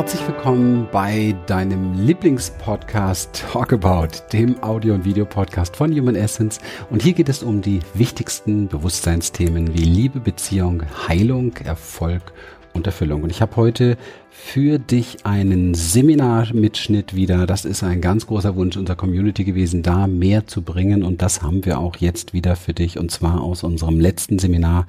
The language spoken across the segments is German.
Herzlich willkommen bei deinem Lieblingspodcast Talk About, dem Audio- und Videopodcast von Human Essence. Und hier geht es um die wichtigsten Bewusstseinsthemen wie Liebe, Beziehung, Heilung, Erfolg und Erfüllung. Und ich habe heute für dich einen Seminarmitschnitt wieder. Das ist ein ganz großer Wunsch unserer Community gewesen, da mehr zu bringen. Und das haben wir auch jetzt wieder für dich. Und zwar aus unserem letzten Seminar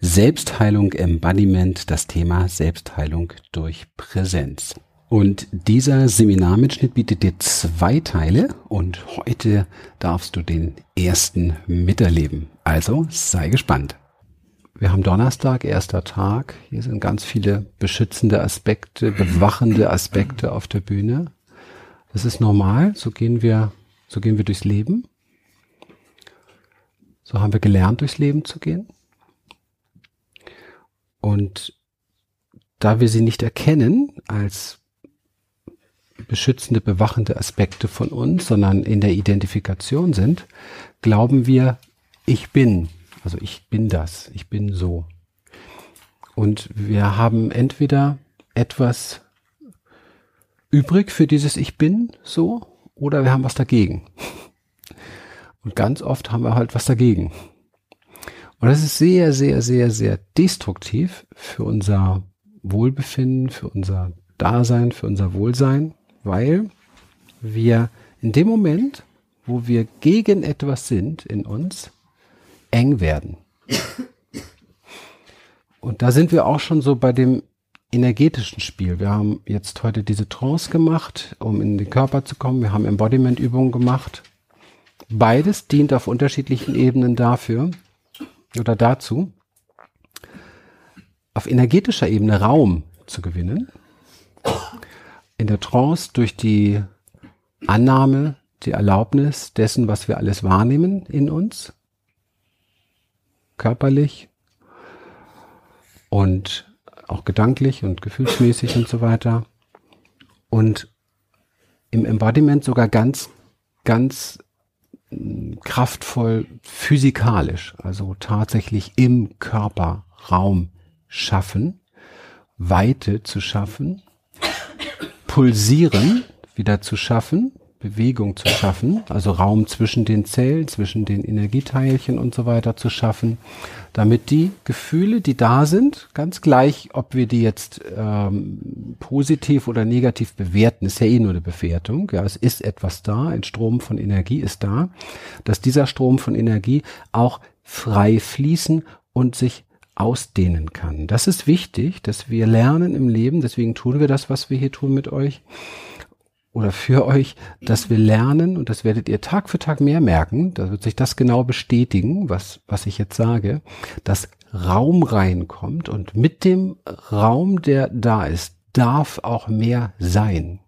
Selbstheilung Embodiment, das Thema Selbstheilung durch Präsenz. Und dieser Seminarmitschnitt bietet dir zwei Teile und heute darfst du den ersten miterleben. Also sei gespannt. Wir haben Donnerstag, erster Tag. Hier sind ganz viele beschützende Aspekte, bewachende Aspekte auf der Bühne. Das ist normal. So gehen wir, so gehen wir durchs Leben. So haben wir gelernt, durchs Leben zu gehen. Und da wir sie nicht erkennen als beschützende, bewachende Aspekte von uns, sondern in der Identifikation sind, glauben wir, ich bin also ich bin das, ich bin so. Und wir haben entweder etwas übrig für dieses Ich bin so oder wir haben was dagegen. Und ganz oft haben wir halt was dagegen. Und das ist sehr, sehr, sehr, sehr destruktiv für unser Wohlbefinden, für unser Dasein, für unser Wohlsein, weil wir in dem Moment, wo wir gegen etwas sind in uns, eng werden. Und da sind wir auch schon so bei dem energetischen Spiel. Wir haben jetzt heute diese Trance gemacht, um in den Körper zu kommen. Wir haben Embodiment-Übungen gemacht. Beides dient auf unterschiedlichen Ebenen dafür oder dazu, auf energetischer Ebene Raum zu gewinnen. In der Trance durch die Annahme, die Erlaubnis dessen, was wir alles wahrnehmen in uns körperlich und auch gedanklich und gefühlsmäßig und so weiter. Und im Embodiment sogar ganz, ganz mm, kraftvoll physikalisch, also tatsächlich im Körper Raum schaffen, Weite zu schaffen, pulsieren wieder zu schaffen, Bewegung zu schaffen, also Raum zwischen den Zellen, zwischen den Energieteilchen und so weiter zu schaffen, damit die Gefühle, die da sind, ganz gleich, ob wir die jetzt ähm, positiv oder negativ bewerten, ist ja eh nur eine Bewertung. Ja, es ist etwas da, ein Strom von Energie ist da, dass dieser Strom von Energie auch frei fließen und sich ausdehnen kann. Das ist wichtig, dass wir lernen im Leben, deswegen tun wir das, was wir hier tun mit euch oder für euch, dass wir lernen, und das werdet ihr Tag für Tag mehr merken, da wird sich das genau bestätigen, was, was ich jetzt sage, dass Raum reinkommt und mit dem Raum, der da ist, darf auch mehr sein.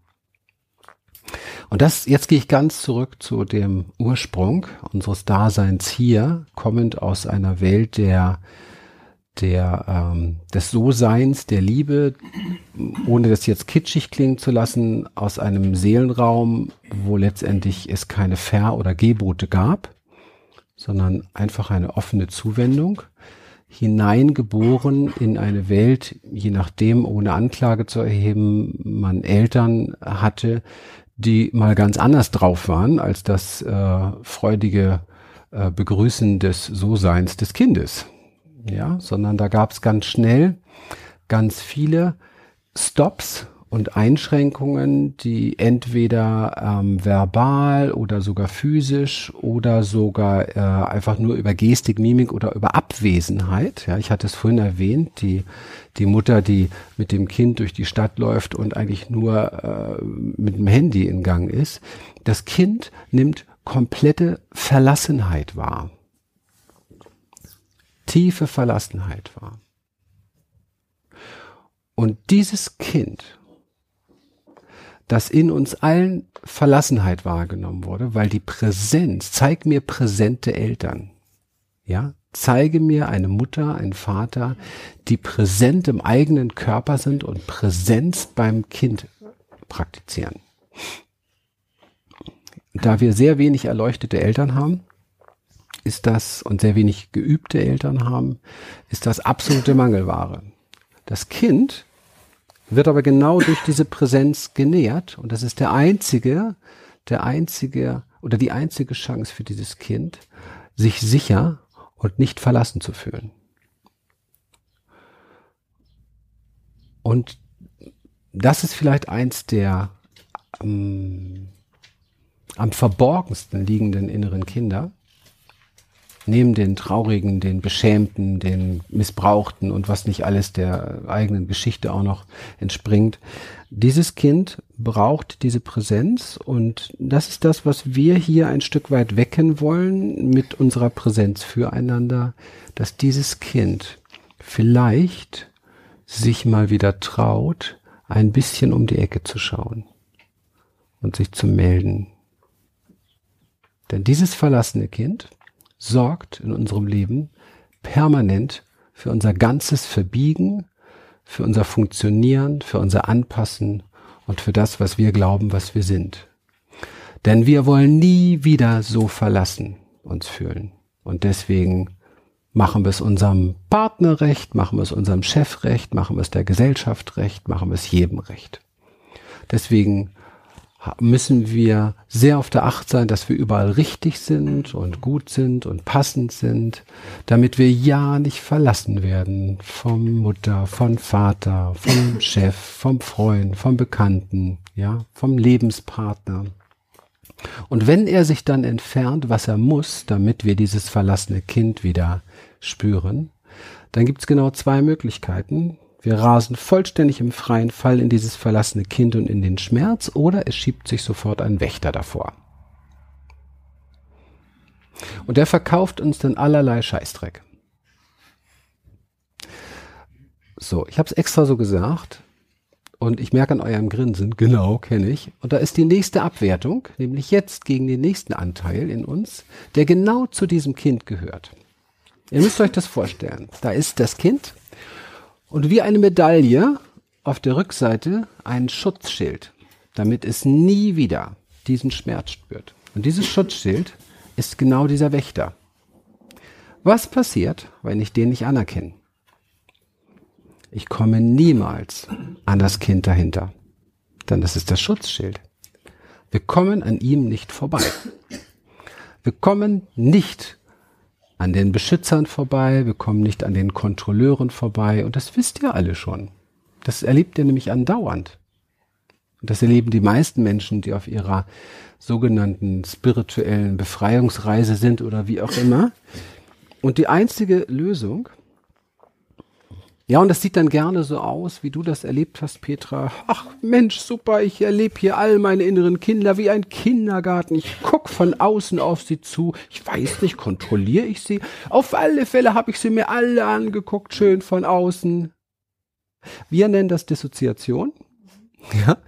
Und das, jetzt gehe ich ganz zurück zu dem Ursprung unseres Daseins hier, kommend aus einer Welt der der ähm, des So-Seins, der Liebe, ohne das jetzt kitschig klingen zu lassen, aus einem Seelenraum, wo letztendlich es keine Ver- oder Gebote gab, sondern einfach eine offene Zuwendung, hineingeboren in eine Welt, je nachdem, ohne Anklage zu erheben, man Eltern hatte, die mal ganz anders drauf waren als das äh, freudige äh, Begrüßen des So-Seins des Kindes ja, sondern da gab es ganz schnell ganz viele Stops und Einschränkungen, die entweder ähm, verbal oder sogar physisch oder sogar äh, einfach nur über Gestik, Mimik oder über Abwesenheit. Ja, ich hatte es vorhin erwähnt, die die Mutter, die mit dem Kind durch die Stadt läuft und eigentlich nur äh, mit dem Handy in Gang ist. Das Kind nimmt komplette Verlassenheit wahr tiefe Verlassenheit war. Und dieses Kind, das in uns allen Verlassenheit wahrgenommen wurde, weil die Präsenz, zeig mir präsente Eltern, ja, zeige mir eine Mutter, einen Vater, die präsent im eigenen Körper sind und Präsenz beim Kind praktizieren. Da wir sehr wenig erleuchtete Eltern haben, ist das, und sehr wenig geübte Eltern haben, ist das absolute Mangelware. Das Kind wird aber genau durch diese Präsenz genährt und das ist der einzige, der einzige oder die einzige Chance für dieses Kind, sich sicher und nicht verlassen zu fühlen. Und das ist vielleicht eins der ähm, am verborgensten liegenden inneren Kinder, neben den traurigen, den beschämten, den missbrauchten und was nicht alles der eigenen Geschichte auch noch entspringt. Dieses Kind braucht diese Präsenz und das ist das, was wir hier ein Stück weit wecken wollen mit unserer Präsenz füreinander, dass dieses Kind vielleicht sich mal wieder traut, ein bisschen um die Ecke zu schauen und sich zu melden. Denn dieses verlassene Kind sorgt in unserem Leben permanent für unser ganzes Verbiegen, für unser Funktionieren, für unser Anpassen und für das, was wir glauben, was wir sind. Denn wir wollen nie wieder so verlassen uns fühlen. Und deswegen machen wir es unserem Partner recht, machen wir es unserem Chef recht, machen wir es der Gesellschaft recht, machen wir es jedem recht. Deswegen müssen wir sehr auf der Acht sein, dass wir überall richtig sind und gut sind und passend sind, damit wir ja nicht verlassen werden vom Mutter, vom Vater, vom Chef, vom Freund, vom Bekannten, ja, vom Lebenspartner. Und wenn er sich dann entfernt, was er muss, damit wir dieses verlassene Kind wieder spüren, dann gibt es genau zwei Möglichkeiten. Wir rasen vollständig im freien Fall in dieses verlassene Kind und in den Schmerz oder es schiebt sich sofort ein Wächter davor. Und der verkauft uns dann allerlei Scheißdreck. So, ich habe es extra so gesagt und ich merke an eurem Grinsen, genau, kenne ich. Und da ist die nächste Abwertung, nämlich jetzt gegen den nächsten Anteil in uns, der genau zu diesem Kind gehört. Ihr müsst euch das vorstellen. Da ist das Kind und wie eine Medaille auf der Rückseite ein Schutzschild, damit es nie wieder diesen Schmerz spürt. Und dieses Schutzschild ist genau dieser Wächter. Was passiert, wenn ich den nicht anerkenne? Ich komme niemals an das Kind dahinter. Denn das ist das Schutzschild. Wir kommen an ihm nicht vorbei. Wir kommen nicht an den Beschützern vorbei, wir kommen nicht an den Kontrolleuren vorbei und das wisst ihr alle schon. Das erlebt ihr nämlich andauernd. Und das erleben die meisten Menschen, die auf ihrer sogenannten spirituellen Befreiungsreise sind oder wie auch immer. Und die einzige Lösung ja, und das sieht dann gerne so aus, wie du das erlebt hast, Petra. Ach Mensch, super, ich erlebe hier all meine inneren Kinder wie ein Kindergarten. Ich guck von außen auf sie zu. Ich weiß nicht, kontrolliere ich sie? Auf alle Fälle habe ich sie mir alle angeguckt, schön von außen. Wir nennen das Dissoziation. Ja.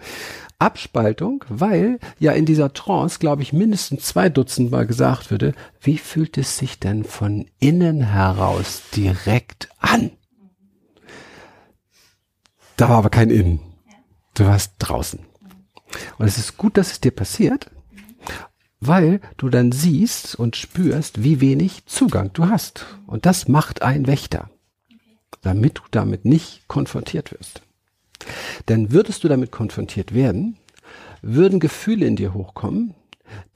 Abspaltung, weil ja in dieser Trance, glaube ich, mindestens zwei Dutzend Mal gesagt würde, wie fühlt es sich denn von innen heraus direkt an? Da war aber kein Innen. Du warst draußen. Und es ist gut, dass es dir passiert, weil du dann siehst und spürst, wie wenig Zugang du hast. Und das macht ein Wächter, damit du damit nicht konfrontiert wirst. Denn würdest du damit konfrontiert werden, würden Gefühle in dir hochkommen,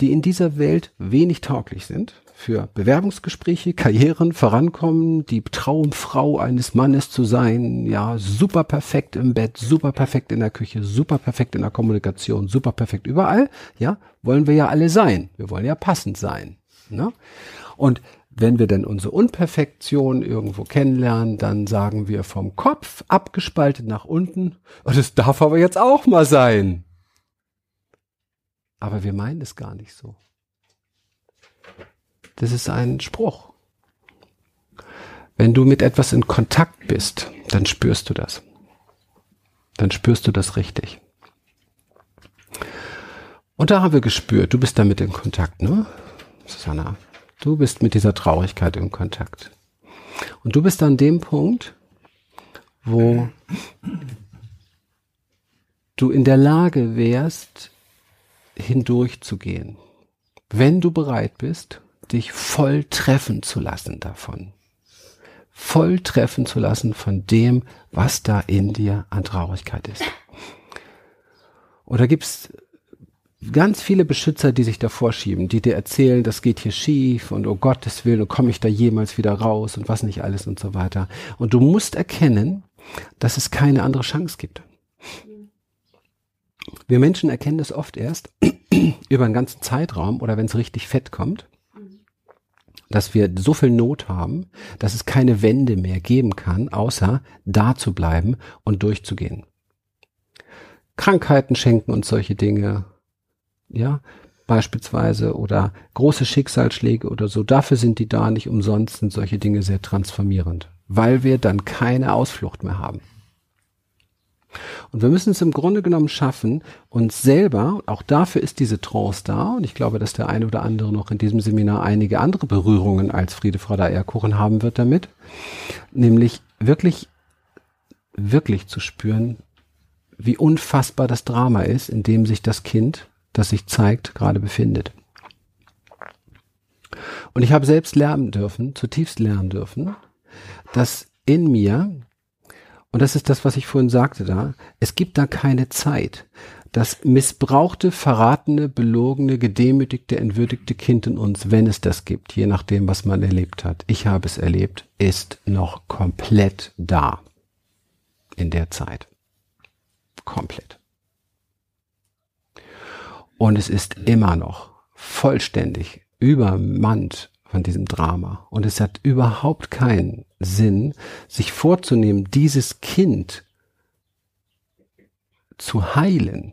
die in dieser Welt wenig tauglich sind für Bewerbungsgespräche, Karrieren, Vorankommen, die Traumfrau eines Mannes zu sein, ja, super perfekt im Bett, super perfekt in der Küche, super perfekt in der Kommunikation, super perfekt überall, ja, wollen wir ja alle sein. Wir wollen ja passend sein. Ne? Und wenn wir denn unsere Unperfektion irgendwo kennenlernen, dann sagen wir vom Kopf abgespaltet nach unten, und das darf aber jetzt auch mal sein. Aber wir meinen es gar nicht so. Das ist ein Spruch. Wenn du mit etwas in Kontakt bist, dann spürst du das. Dann spürst du das richtig. Und da haben wir gespürt, du bist damit in Kontakt, ne? Susanna, du bist mit dieser Traurigkeit in Kontakt. Und du bist an dem Punkt, wo du in der Lage wärst, hindurchzugehen. Wenn du bereit bist dich voll treffen zu lassen davon. voll treffen zu lassen von dem, was da in dir an Traurigkeit ist. Oder gibt's ganz viele Beschützer, die sich davor schieben, die dir erzählen, das geht hier schief und oh Gottes Willen, und komme ich da jemals wieder raus und was nicht alles und so weiter. Und du musst erkennen, dass es keine andere Chance gibt. Wir Menschen erkennen das oft erst über einen ganzen Zeitraum oder wenn es richtig fett kommt, dass wir so viel Not haben, dass es keine Wende mehr geben kann, außer da zu bleiben und durchzugehen. Krankheiten schenken uns solche Dinge, ja, beispielsweise oder große Schicksalsschläge oder so. Dafür sind die da nicht umsonst, sind solche Dinge sehr transformierend, weil wir dann keine Ausflucht mehr haben. Und wir müssen es im Grunde genommen schaffen, uns selber, auch dafür ist diese Trance da, und ich glaube, dass der eine oder andere noch in diesem Seminar einige andere Berührungen als Friede, Freude, Eierkuchen haben wird damit, nämlich wirklich, wirklich zu spüren, wie unfassbar das Drama ist, in dem sich das Kind, das sich zeigt, gerade befindet. Und ich habe selbst lernen dürfen, zutiefst lernen dürfen, dass in mir und das ist das, was ich vorhin sagte da. Es gibt da keine Zeit. Das missbrauchte, verratene, belogene, gedemütigte, entwürdigte Kind in uns, wenn es das gibt, je nachdem, was man erlebt hat. Ich habe es erlebt, ist noch komplett da. In der Zeit. Komplett. Und es ist immer noch vollständig übermannt von diesem Drama. Und es hat überhaupt keinen Sinn, sich vorzunehmen, dieses Kind zu heilen.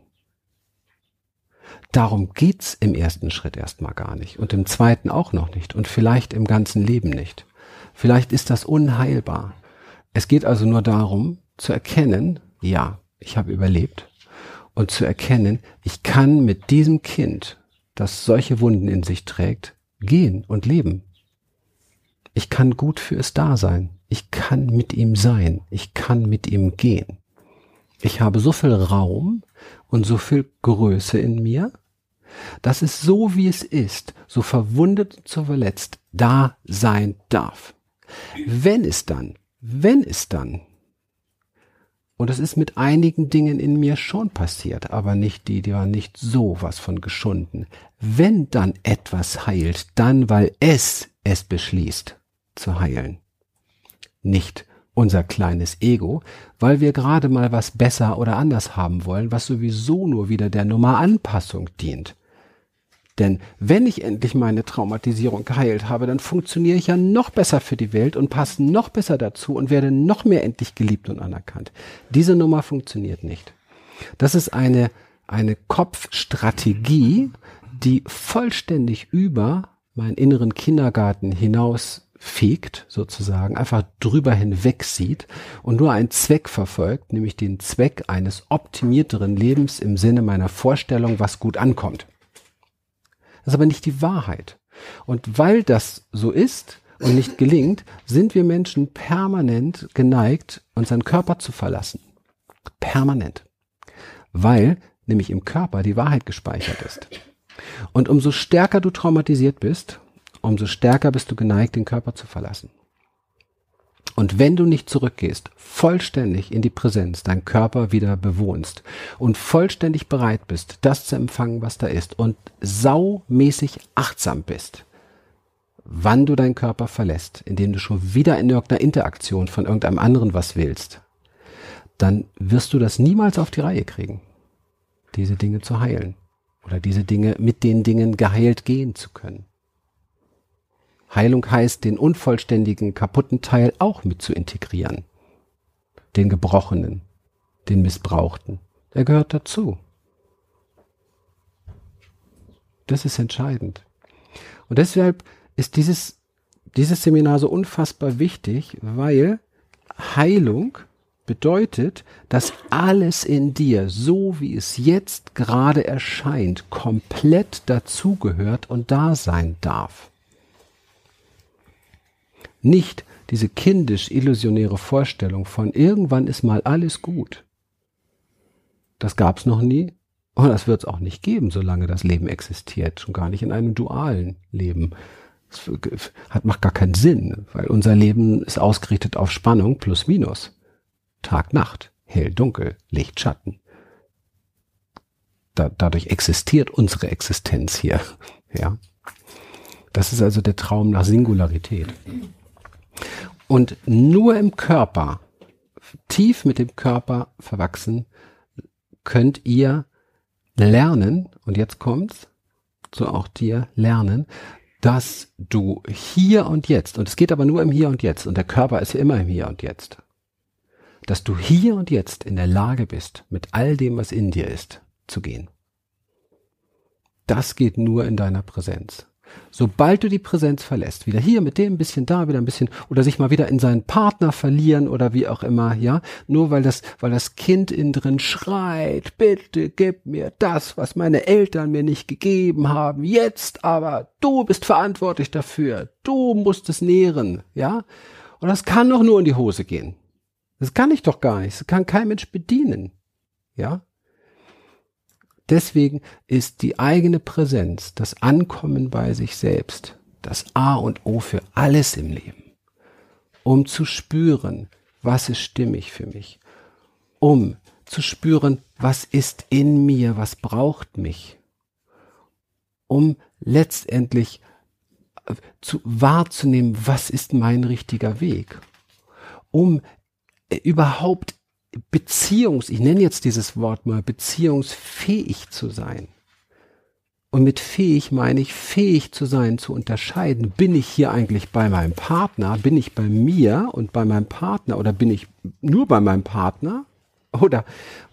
Darum geht's im ersten Schritt erstmal gar nicht und im zweiten auch noch nicht und vielleicht im ganzen Leben nicht. Vielleicht ist das unheilbar. Es geht also nur darum zu erkennen, ja, ich habe überlebt und zu erkennen, ich kann mit diesem Kind, das solche Wunden in sich trägt, gehen und leben. Ich kann gut für es da sein. Ich kann mit ihm sein. Ich kann mit ihm gehen. Ich habe so viel Raum und so viel Größe in mir, dass es so wie es ist, so verwundet und so verletzt, da sein darf. Wenn es dann, wenn es dann, und es ist mit einigen Dingen in mir schon passiert, aber nicht die, die waren nicht so was von geschunden. Wenn dann etwas heilt, dann weil es es beschließt zu heilen. Nicht unser kleines Ego, weil wir gerade mal was besser oder anders haben wollen, was sowieso nur wieder der Nummer Anpassung dient. Denn wenn ich endlich meine Traumatisierung geheilt habe, dann funktioniere ich ja noch besser für die Welt und passe noch besser dazu und werde noch mehr endlich geliebt und anerkannt. Diese Nummer funktioniert nicht. Das ist eine, eine Kopfstrategie, die vollständig über meinen inneren Kindergarten hinaus fegt, sozusagen, einfach drüber hinweg sieht und nur einen Zweck verfolgt, nämlich den Zweck eines optimierteren Lebens im Sinne meiner Vorstellung, was gut ankommt. Das ist aber nicht die Wahrheit. Und weil das so ist und nicht gelingt, sind wir Menschen permanent geneigt, unseren Körper zu verlassen. Permanent. Weil nämlich im Körper die Wahrheit gespeichert ist. Und umso stärker du traumatisiert bist, umso stärker bist du geneigt, den Körper zu verlassen. Und wenn du nicht zurückgehst, vollständig in die Präsenz, deinen Körper wieder bewohnst und vollständig bereit bist, das zu empfangen, was da ist und saumäßig achtsam bist, wann du deinen Körper verlässt, indem du schon wieder in irgendeiner Interaktion von irgendeinem anderen was willst, dann wirst du das niemals auf die Reihe kriegen, diese Dinge zu heilen oder diese Dinge mit den Dingen geheilt gehen zu können. Heilung heißt, den unvollständigen, kaputten Teil auch mit zu integrieren. Den Gebrochenen, den Missbrauchten. Er gehört dazu. Das ist entscheidend. Und deshalb ist dieses, dieses Seminar so unfassbar wichtig, weil Heilung bedeutet, dass alles in dir, so wie es jetzt gerade erscheint, komplett dazugehört und da sein darf nicht diese kindisch illusionäre Vorstellung von irgendwann ist mal alles gut. Das gab's noch nie und das wird es auch nicht geben, solange das Leben existiert, schon gar nicht in einem dualen Leben. Das hat, macht gar keinen Sinn, weil unser Leben ist ausgerichtet auf Spannung plus minus. Tag, Nacht, hell, dunkel, Licht, Schatten. Da, dadurch existiert unsere Existenz hier. Ja. Das ist also der Traum nach Singularität. Und nur im Körper, tief mit dem Körper verwachsen, könnt ihr lernen, und jetzt kommt's, so auch dir lernen, dass du hier und jetzt, und es geht aber nur im Hier und Jetzt, und der Körper ist ja immer im Hier und Jetzt, dass du hier und jetzt in der Lage bist, mit all dem, was in dir ist, zu gehen. Das geht nur in deiner Präsenz. Sobald du die Präsenz verlässt, wieder hier mit dem ein bisschen da, wieder ein bisschen oder sich mal wieder in seinen Partner verlieren oder wie auch immer, ja, nur weil das, weil das Kind innen drin schreit, bitte gib mir das, was meine Eltern mir nicht gegeben haben, jetzt aber, du bist verantwortlich dafür, du musst es nähren, ja, und das kann doch nur in die Hose gehen. Das kann ich doch gar nicht, das kann kein Mensch bedienen, ja. Deswegen ist die eigene Präsenz, das Ankommen bei sich selbst, das A und O für alles im Leben. Um zu spüren, was ist stimmig für mich. Um zu spüren, was ist in mir, was braucht mich. Um letztendlich äh, zu wahrzunehmen, was ist mein richtiger Weg. Um äh, überhaupt Beziehungs, ich nenne jetzt dieses Wort mal, beziehungsfähig zu sein. Und mit fähig meine ich, fähig zu sein, zu unterscheiden, bin ich hier eigentlich bei meinem Partner, bin ich bei mir und bei meinem Partner oder bin ich nur bei meinem Partner oder,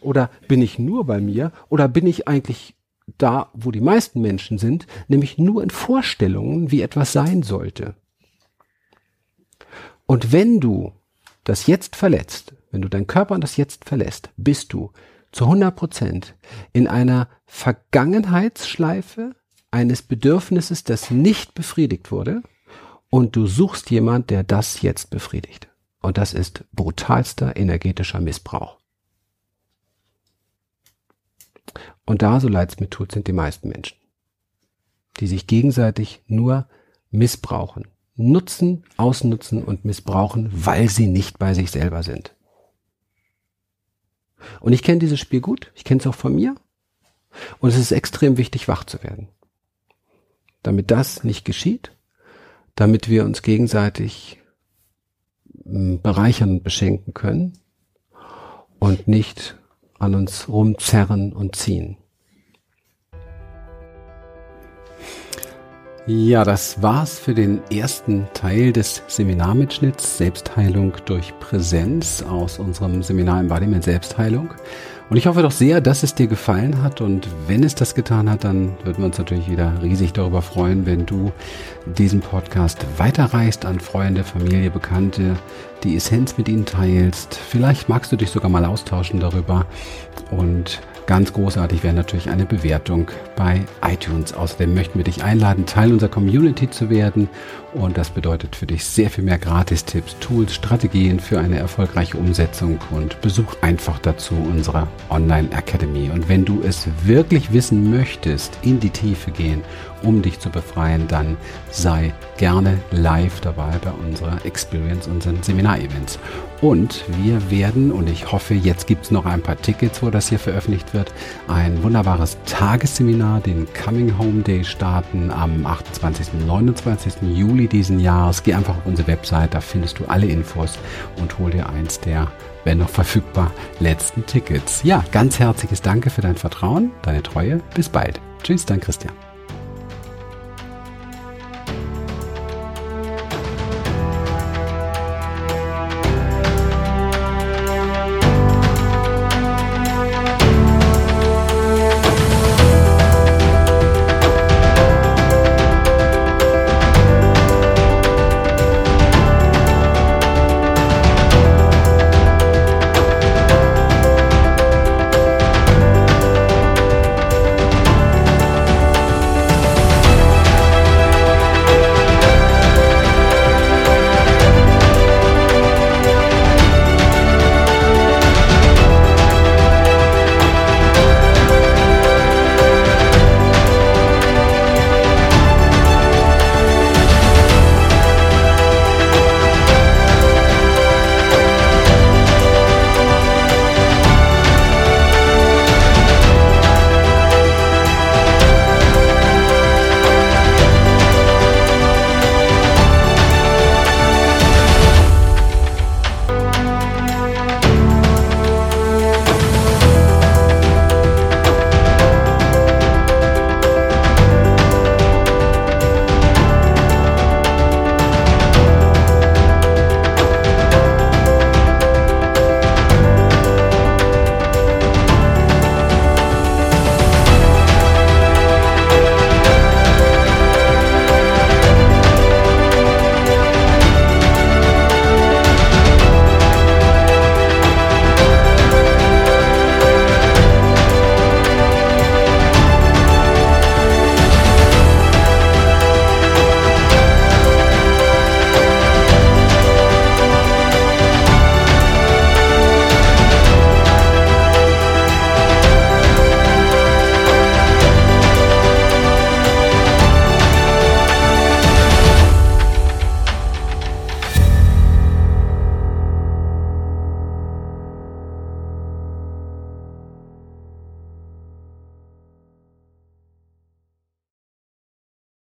oder bin ich nur bei mir oder bin ich eigentlich da, wo die meisten Menschen sind, nämlich nur in Vorstellungen, wie etwas sein sollte. Und wenn du das Jetzt verletzt, wenn du deinen Körper und das Jetzt verlässt, bist du zu 100 Prozent in einer Vergangenheitsschleife eines Bedürfnisses, das nicht befriedigt wurde, und du suchst jemand, der das jetzt befriedigt. Und das ist brutalster energetischer Missbrauch. Und da, so leid's mir tut, sind die meisten Menschen, die sich gegenseitig nur missbrauchen, nutzen, ausnutzen und missbrauchen, weil sie nicht bei sich selber sind. Und ich kenne dieses Spiel gut, ich kenne es auch von mir. Und es ist extrem wichtig, wach zu werden. Damit das nicht geschieht, damit wir uns gegenseitig hm, bereichern und beschenken können und nicht an uns rumzerren und ziehen. Ja, das war's für den ersten Teil des Seminarmitschnitts Selbstheilung durch Präsenz aus unserem Seminar Embodiment Selbstheilung. Und ich hoffe doch sehr, dass es dir gefallen hat. Und wenn es das getan hat, dann würden wir uns natürlich wieder riesig darüber freuen, wenn du diesen Podcast weiterreichst an Freunde, Familie, Bekannte, die Essenz mit ihnen teilst. Vielleicht magst du dich sogar mal austauschen darüber. Und Ganz großartig wäre natürlich eine Bewertung bei iTunes. Außerdem möchten wir dich einladen, Teil unserer Community zu werden. Und das bedeutet für dich sehr viel mehr Gratistipps, Tools, Strategien für eine erfolgreiche Umsetzung und besuch einfach dazu unsere Online Academy. Und wenn du es wirklich wissen möchtest, in die Tiefe gehen um dich zu befreien, dann sei gerne live dabei bei unserer Experience, unseren Seminarevents. Und wir werden, und ich hoffe, jetzt gibt es noch ein paar Tickets, wo das hier veröffentlicht wird, ein wunderbares Tagesseminar, den Coming Home Day starten am 28. und 29. Juli diesen Jahres. Geh einfach auf unsere Website, da findest du alle Infos und hol dir eins der wenn noch verfügbar, letzten Tickets. Ja, ganz herzliches Danke für dein Vertrauen, deine Treue. Bis bald. Tschüss, dein Christian.